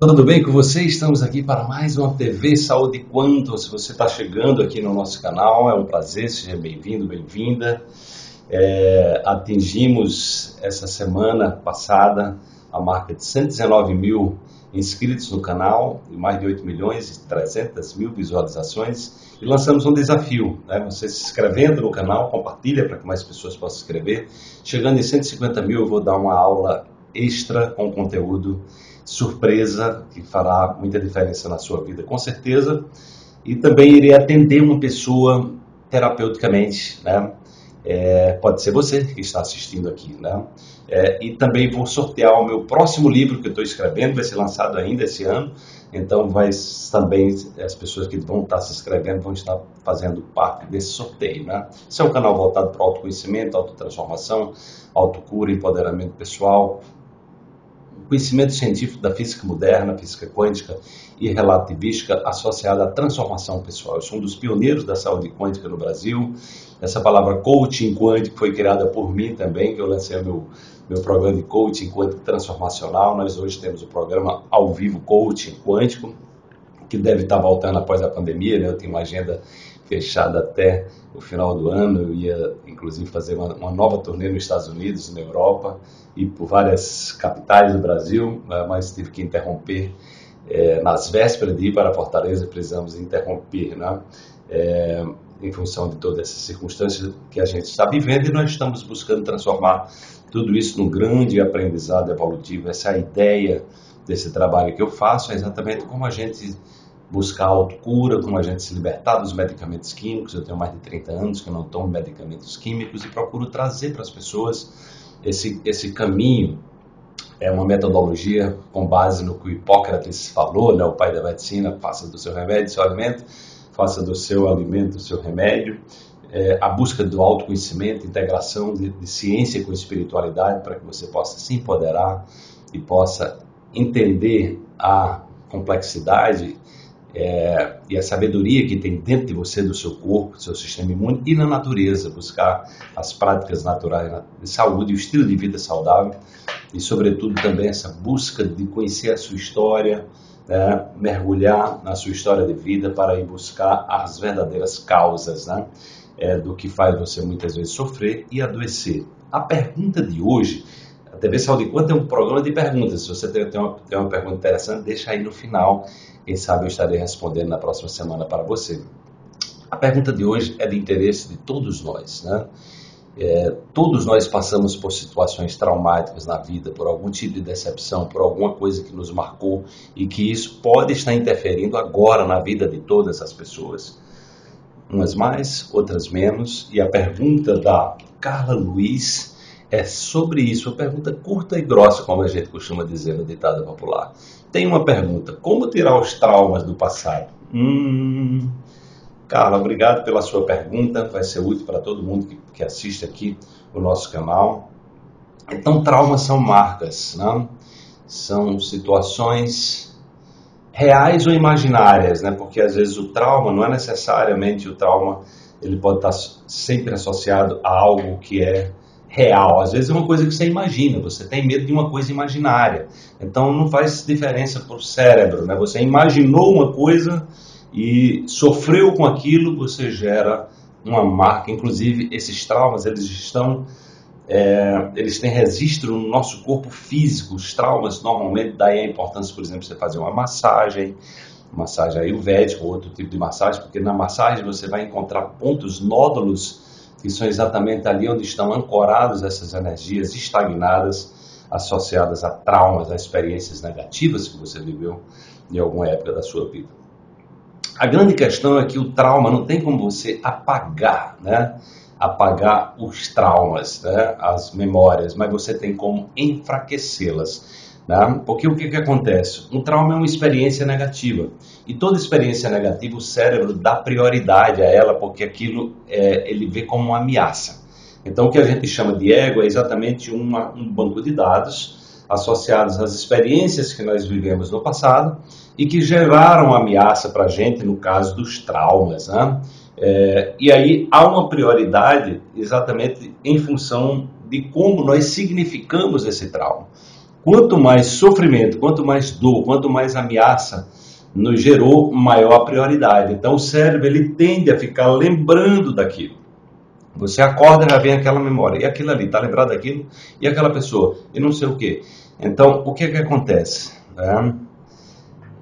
Tudo bem com você? Estamos aqui para mais uma TV Saúde Quanto. Se você está chegando aqui no nosso canal, é um prazer, seja bem-vindo, bem-vinda. É, atingimos essa semana passada a marca de 119 mil inscritos no canal e mais de 8 milhões e 300 mil visualizações e lançamos um desafio, né? Você se inscrevendo no canal, compartilha para que mais pessoas possam se inscrever. Chegando em 150 mil, eu vou dar uma aula extra com conteúdo surpresa que fará muita diferença na sua vida, com certeza. E também irei atender uma pessoa terapeuticamente, né? É, pode ser você que está assistindo aqui, né? É, e também vou sortear o meu próximo livro que eu estou escrevendo, vai ser lançado ainda esse ano. Então, vai também as pessoas que vão estar se inscrevendo vão estar fazendo parte desse sorteio, né? Esse é um canal voltado para autoconhecimento, autotransformação, autocura, empoderamento pessoal, conhecimento científico da física moderna, física quântica e relativística associada à transformação pessoal. Eu sou um dos pioneiros da saúde quântica no Brasil. Essa palavra coaching quântico foi criada por mim também, que eu lancei meu, meu programa de coaching quântico transformacional. Nós hoje temos o programa ao vivo coaching quântico, que deve estar voltando após a pandemia. Né? Eu tenho uma agenda fechada até o final do ano. Eu ia, inclusive, fazer uma, uma, nova turnê nos Estados Unidos, na Europa e por várias capitais do Brasil, né, mas tive que interromper. É, nas vésperas de ir para Fortaleza, precisamos interromper, né? É, em função de todas essas circunstâncias que a gente está vivendo e nós estamos buscando transformar tudo isso num grande aprendizado evolutivo. Essa é ideia desse trabalho que eu faço, é exatamente como a gente buscar autocura, como a gente se libertar dos medicamentos químicos. Eu tenho mais de 30 anos que eu não tomo medicamentos químicos e procuro trazer para as pessoas esse, esse caminho. É uma metodologia com base no que Hipócrates falou, né, o pai da medicina, faça do seu remédio seu alimento, faça do seu alimento seu remédio. É, a busca do autoconhecimento, integração de, de ciência com espiritualidade para que você possa se empoderar e possa entender a complexidade é, e a sabedoria que tem dentro de você, do seu corpo, do seu sistema imune e na natureza, buscar as práticas naturais de saúde, o estilo de vida saudável e, sobretudo, também essa busca de conhecer a sua história, né, mergulhar na sua história de vida para ir buscar as verdadeiras causas né, é, do que faz você muitas vezes sofrer e adoecer. A pergunta de hoje a TV Saúde Quanto é um programa de perguntas. Se você tem, tem, uma, tem uma pergunta interessante, deixa aí no final quem sabe eu estarei respondendo na próxima semana para você. A pergunta de hoje é de interesse de todos nós, né? É, todos nós passamos por situações traumáticas na vida, por algum tipo de decepção, por alguma coisa que nos marcou e que isso pode estar interferindo agora na vida de todas as pessoas. Umas mais, outras menos. E a pergunta da Carla Luiz é sobre isso. Uma pergunta curta e grossa, como a gente costuma dizer no ditado popular. Tem uma pergunta: como tirar os traumas do passado? Hum, Carla, obrigado pela sua pergunta. Vai ser útil para todo mundo que, que assiste aqui o nosso canal. Então, traumas são marcas, né? são situações reais ou imaginárias, né? Porque às vezes o trauma não é necessariamente o trauma, ele pode estar sempre associado a algo que é real. Às vezes é uma coisa que você imagina, você tem medo de uma coisa imaginária. Então não faz diferença para o cérebro, né? Você imaginou uma coisa e sofreu com aquilo, você gera uma marca. Inclusive esses traumas eles estão é, eles têm registro no nosso corpo físico. Os traumas normalmente daí a importância, por exemplo, você fazer uma massagem, massagem ayurvédica ou outro tipo de massagem, porque na massagem você vai encontrar pontos, nódulos que são exatamente ali onde estão ancoradas essas energias estagnadas associadas a traumas, a experiências negativas que você viveu em alguma época da sua vida. A grande questão é que o trauma não tem como você apagar, né? Apagar os traumas, né? as memórias, mas você tem como enfraquecê-las. Né? Porque o que, que acontece? Um trauma é uma experiência negativa. E toda experiência negativa, o cérebro dá prioridade a ela, porque aquilo é, ele vê como uma ameaça. Então, o que a gente chama de ego é exatamente uma, um banco de dados associados às experiências que nós vivemos no passado e que geraram ameaça para a gente, no caso dos traumas. Né? É, e aí há uma prioridade exatamente em função de como nós significamos esse trauma. Quanto mais sofrimento, quanto mais dor, quanto mais ameaça nos gerou, maior a prioridade. Então o cérebro ele tende a ficar lembrando daquilo. Você acorda e já vem aquela memória, e aquilo ali, está lembrado daquilo, e aquela pessoa, e não sei o que. Então, o que é que acontece? É,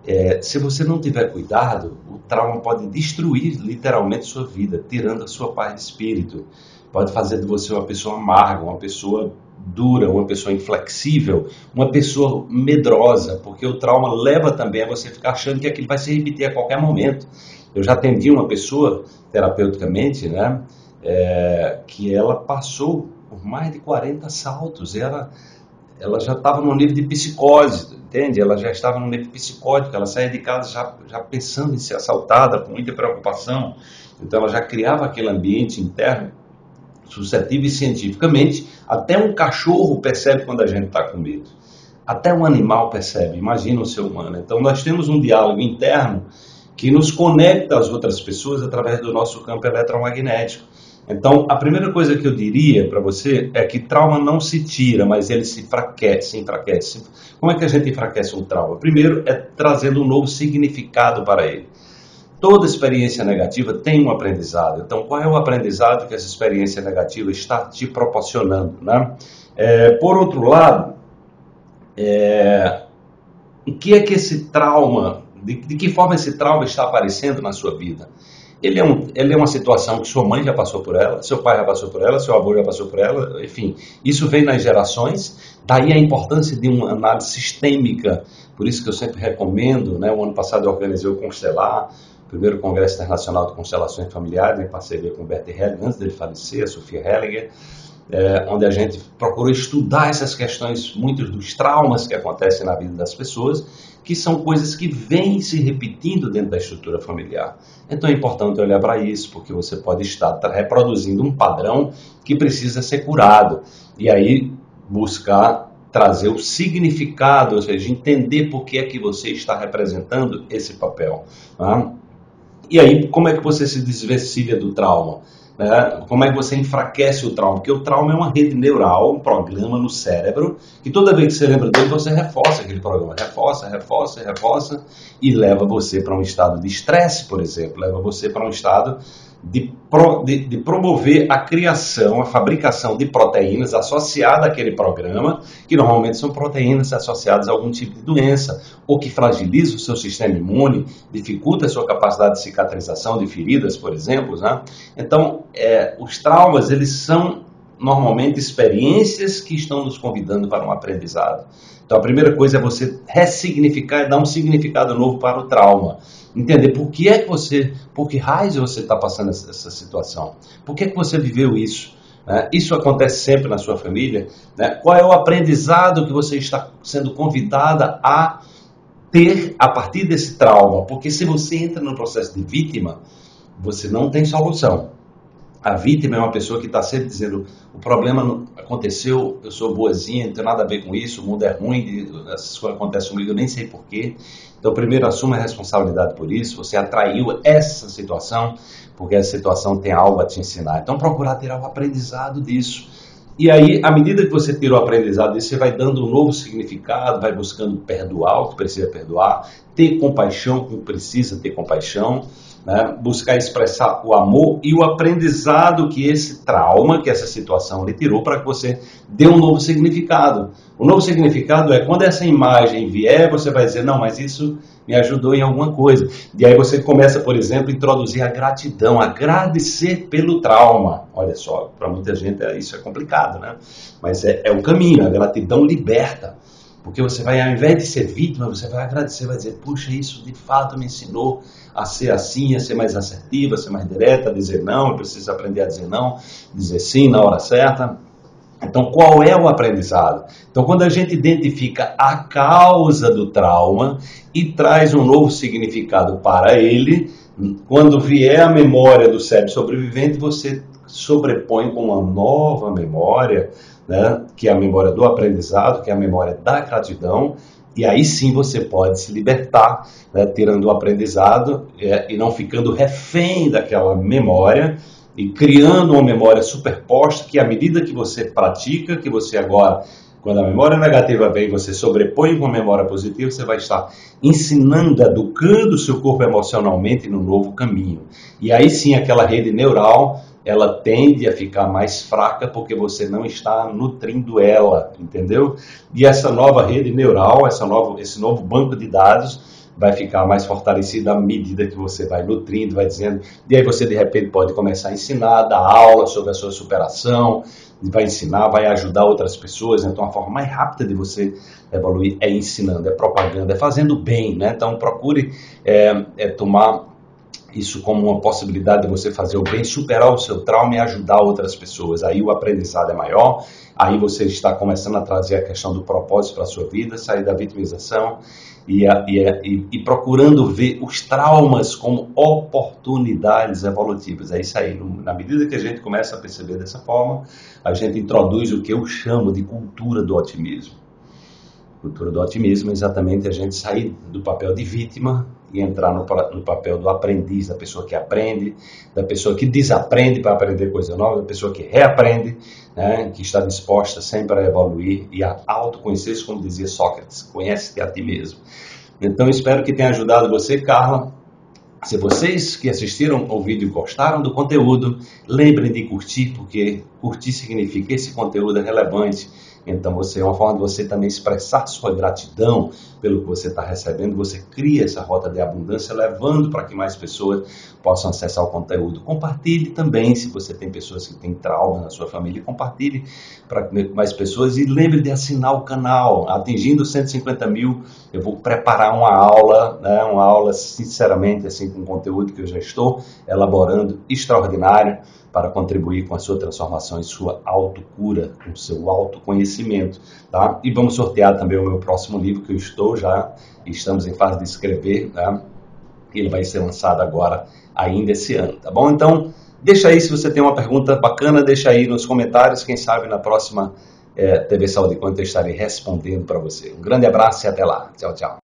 é, se você não tiver cuidado, o trauma pode destruir literalmente sua vida, tirando a sua paz de espírito. Pode fazer de você uma pessoa amarga, uma pessoa dura, uma pessoa inflexível, uma pessoa medrosa, porque o trauma leva também a você ficar achando que aquilo vai se repetir a qualquer momento. Eu já atendi uma pessoa terapeuticamente, né, é, que ela passou por mais de 40 saltos, ela, ela já estava no nível de psicose, entende? Ela já estava no nível psicótico, ela saía de casa já, já pensando em ser assaltada, com muita preocupação, então ela já criava aquele ambiente interno suscetível e cientificamente, até um cachorro percebe quando a gente está com medo. Até um animal percebe, imagina o ser humano. Então nós temos um diálogo interno que nos conecta às outras pessoas através do nosso campo eletromagnético. Então, a primeira coisa que eu diria para você é que trauma não se tira, mas ele se enfraquece, enfraquece. Como é que a gente enfraquece um trauma? Primeiro é trazendo um novo significado para ele. Toda experiência negativa tem um aprendizado. Então, qual é o aprendizado que essa experiência negativa está te proporcionando? Né? É, por outro lado, é, o que é que esse trauma, de, de, que forma esse trauma está aparecendo na sua vida? Ele é, um, ele é uma situação que sua mãe já passou por ela, seu pai já passou por ela, seu avô já passou por ela, enfim, isso vem nas gerações, daí a importância de uma análise sistêmica, por isso que eu sempre recomendo, né, o ano passado eu organizei o Constelar, primeiro Congresso Internacional de Constelações Familiares, em parceria com o Bert Hellinger, antes dele falecer, a Sofia Hellinger, é, onde a gente procurou estudar essas questões, muitos dos traumas que acontecem na vida das pessoas, que são coisas que vêm se repetindo dentro da estrutura familiar. Então é importante olhar para isso, porque você pode estar reproduzindo um padrão que precisa ser curado. E aí buscar trazer o significado, ou seja, entender por que é que você está representando esse papel. Tá? E aí, como é que você se desvencilha do trauma? Né? Como é que você enfraquece o trauma? Porque o trauma é uma rede neural, um programa no cérebro, que toda vez que você lembra dele, você reforça aquele programa. Reforça, reforça, reforça, e leva você para um estado de estresse, por exemplo. Leva você para um estado de, pro, de, de, promover a criação, a fabricação de proteínas associadas àquele programa, que normalmente são proteínas associadas a algum tipo de doença, ou que fragiliza o seu sistema imune, dificulta a sua capacidade de cicatrização de feridas, por exemplo. Né? Então, é, os traumas, eles são normalmente experiências que estão nos convidando para um aprendizado. Então, a primeira coisa é você ressignificar e dar um significado novo para o trauma entender por que é que você, por que raios você está passando essa, essa, situação, por que é que você viveu isso. Né? Isso acontece sempre na sua família. Né? Qual é o aprendizado que você está sendo convidada a ter a partir desse trauma? Porque se você entra no processo de vítima, você não tem solução. A vítima é uma pessoa que está sempre dizendo: o problema aconteceu, eu sou boazinha, não tem nada a ver com isso, o mundo é ruim, essas coisas acontecem comigo, eu nem sei porquê. Então, primeiro, assuma a responsabilidade por isso. Você atraiu essa situação porque essa situação tem algo a te ensinar. Então, procurar tirar o aprendizado disso. E aí, à medida que você tira o aprendizado disso, você vai dando um novo significado, vai buscando perdoar o que precisa perdoar, ter compaixão com o que precisa ter compaixão né? buscar expressar o amor e o aprendizado que esse trauma, que essa situação lhe tirou, para que você dê um novo significado. O novo significado é quando essa imagem vier, você vai dizer: não, mas isso me ajudou em alguma coisa. E aí você começa, por exemplo, a introduzir a gratidão, agradecer pelo trauma. Olha só, para muita gente é, isso é complicado, né? Mas é, é o caminho, a gratidão liberta. Porque você vai, ao invés de ser vítima, você vai agradecer, vai dizer, puxa, isso de fato me ensinou a ser assim, a ser mais assertiva, a ser mais direta, a dizer não, eu preciso aprender a dizer não, dizer sim na hora certa. Então, qual é o aprendizado? Então, quando a gente identifica a causa do trauma e traz um novo significado para ele, quando vier a memória do cérebro sobrevivente, você sobrepõe com uma nova memória né, que é a memória do aprendizado, que é a memória da gratidão, e aí sim você pode se libertar, né, tirando o aprendizado é, e não ficando refém daquela memória e criando uma memória superposta que, à medida que você pratica, que você agora Quando a memória negativa vem, você sobrepõe com a memória positiva, você vai estar ensinando, educando o seu corpo emocionalmente no novo caminho. E aí sim, aquela rede neural, ela tende a ficar mais fraca porque você não está nutrindo ela, entendeu? E essa nova rede neural, essa nova, esse novo banco de dados, vai ficar mais fortalecida à medida que você vai nutrindo, vai dizendo, e aí você de repente pode começar a ensinar, dar aula sobre a sua superação, vai ensinar, vai ajudar outras pessoas. Então, a forma mais rápida de você evoluir é ensinando, é propaganda, é fazendo bem. Né? Então, procure é, é tomar isso como uma possibilidade de você fazer o bem, superar o seu trauma e ajudar outras pessoas. Aí o aprendizado é maior, aí você está começando a trazer a questão do propósito para a sua vida, sair da vitimização e, e, e, e, procurando ver os traumas como oportunidades evolutivas. É isso aí. Na medida que a gente começa a perceber dessa forma, a gente introduz o que eu chamo de cultura do otimismo. Cultura do otimismo é exatamente a gente sair do papel de vítima e entrar no, no, papel do aprendiz, da pessoa que aprende, da pessoa que desaprende para aprender coisa nova, da pessoa que reaprende, né, que está disposta sempre a evoluir e a autoconhecer-se, como dizia Sócrates, conhece-te a ti mesmo. Então, espero que tenha ajudado você, Carla. Se vocês que assistiram ao vídeo gostaram do conteúdo, lembrem de curtir, porque curtir significa que esse conteúdo é relevante então, você é uma forma de você também expressar sua gratidão pelo que você está recebendo. Você cria essa rota de abundância, levando para que mais pessoas possam acessar o conteúdo. Compartilhe também, se você tem pessoas que têm trauma na sua família, compartilhe para mais pessoas e lembre de assinar o canal. Atingindo 150 mil, eu vou preparar uma aula, né, uma aula sinceramente assim com conteúdo que eu já estou elaborando, extraordinário para contribuir com a sua transformação e sua autocura, com o seu autoconhecimento, tá? E vamos sortear também o meu próximo livro que eu estou já, estamos em fase de escrever, tá? Ele vai ser lançado agora, ainda esse ano, tá bom? Então, deixa aí se você tem uma pergunta bacana, deixa aí nos comentários, quem sabe na próxima é, TV Saúde Quanto eu estarei respondendo para você. Um grande abraço e até lá. Tchau, tchau.